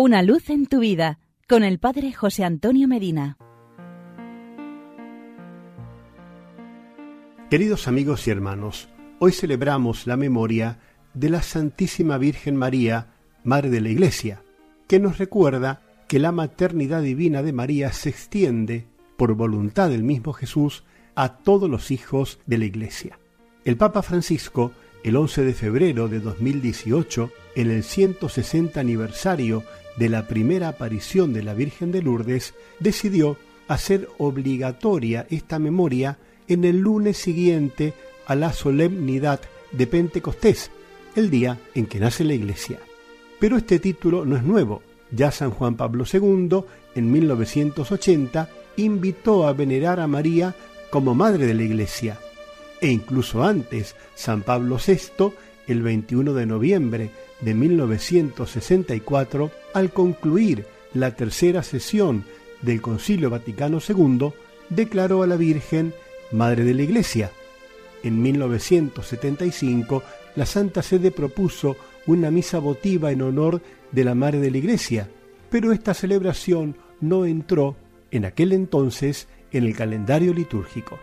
Una luz en tu vida con el Padre José Antonio Medina. Queridos amigos y hermanos, hoy celebramos la memoria de la Santísima Virgen María, Madre de la Iglesia, que nos recuerda que la maternidad divina de María se extiende, por voluntad del mismo Jesús, a todos los hijos de la Iglesia. El Papa Francisco, el 11 de febrero de 2018, en el 160 aniversario de la primera aparición de la Virgen de Lourdes, decidió hacer obligatoria esta memoria en el lunes siguiente a la solemnidad de Pentecostés, el día en que nace la Iglesia. Pero este título no es nuevo. Ya San Juan Pablo II, en 1980, invitó a venerar a María como Madre de la Iglesia. E incluso antes, San Pablo VI, el 21 de noviembre de 1964, al concluir la tercera sesión del Concilio Vaticano II, declaró a la Virgen Madre de la Iglesia. En 1975, la Santa Sede propuso una misa votiva en honor de la Madre de la Iglesia, pero esta celebración no entró en aquel entonces en el calendario litúrgico.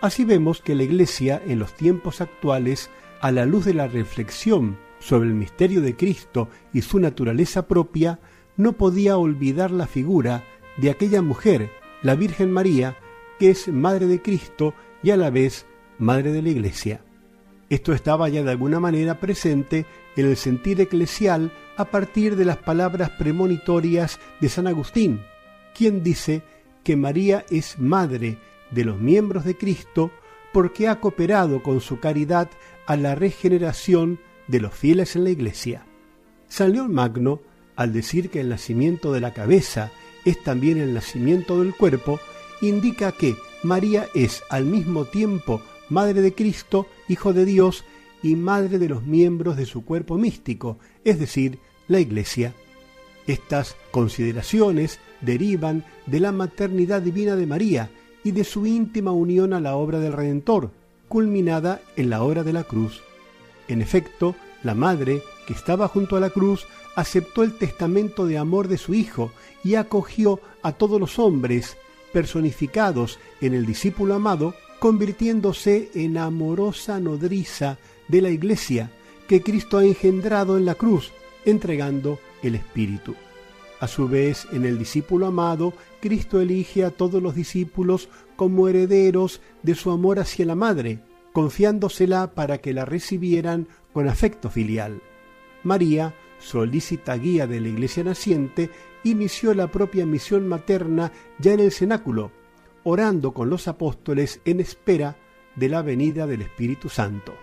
Así vemos que la Iglesia en los tiempos actuales, a la luz de la reflexión sobre el misterio de Cristo y su naturaleza propia, no podía olvidar la figura de aquella mujer, la Virgen María, que es Madre de Cristo y a la vez Madre de la Iglesia. Esto estaba ya de alguna manera presente en el sentir eclesial a partir de las palabras premonitorias de San Agustín, quien dice que María es Madre de los miembros de Cristo porque ha cooperado con su caridad a la regeneración de los fieles en la Iglesia. San León Magno, al decir que el nacimiento de la cabeza es también el nacimiento del cuerpo, indica que María es al mismo tiempo Madre de Cristo, Hijo de Dios y Madre de los miembros de su cuerpo místico, es decir, la Iglesia. Estas consideraciones derivan de la maternidad divina de María y de su íntima unión a la obra del Redentor, culminada en la obra de la cruz. En efecto, la madre, que estaba junto a la cruz, aceptó el testamento de amor de su Hijo y acogió a todos los hombres, personificados en el discípulo amado, convirtiéndose en amorosa nodriza de la Iglesia que Cristo ha engendrado en la cruz, entregando el Espíritu. A su vez, en el discípulo amado, Cristo elige a todos los discípulos como herederos de su amor hacia la Madre, confiándosela para que la recibieran con afecto filial. María, solícita guía de la iglesia naciente, inició la propia misión materna ya en el cenáculo, orando con los apóstoles en espera de la venida del Espíritu Santo.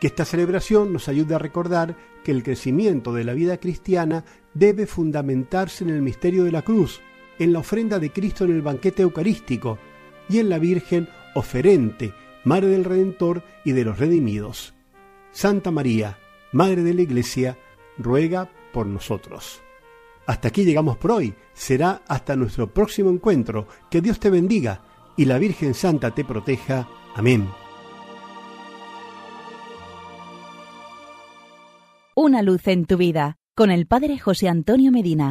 Que esta celebración nos ayude a recordar que el crecimiento de la vida cristiana debe fundamentarse en el misterio de la cruz, en la ofrenda de Cristo en el banquete eucarístico y en la Virgen oferente, Madre del Redentor y de los redimidos. Santa María, Madre de la Iglesia, ruega por nosotros. Hasta aquí llegamos por hoy. Será hasta nuestro próximo encuentro. Que Dios te bendiga y la Virgen Santa te proteja. Amén. Una luz en tu vida con el Padre José Antonio Medina.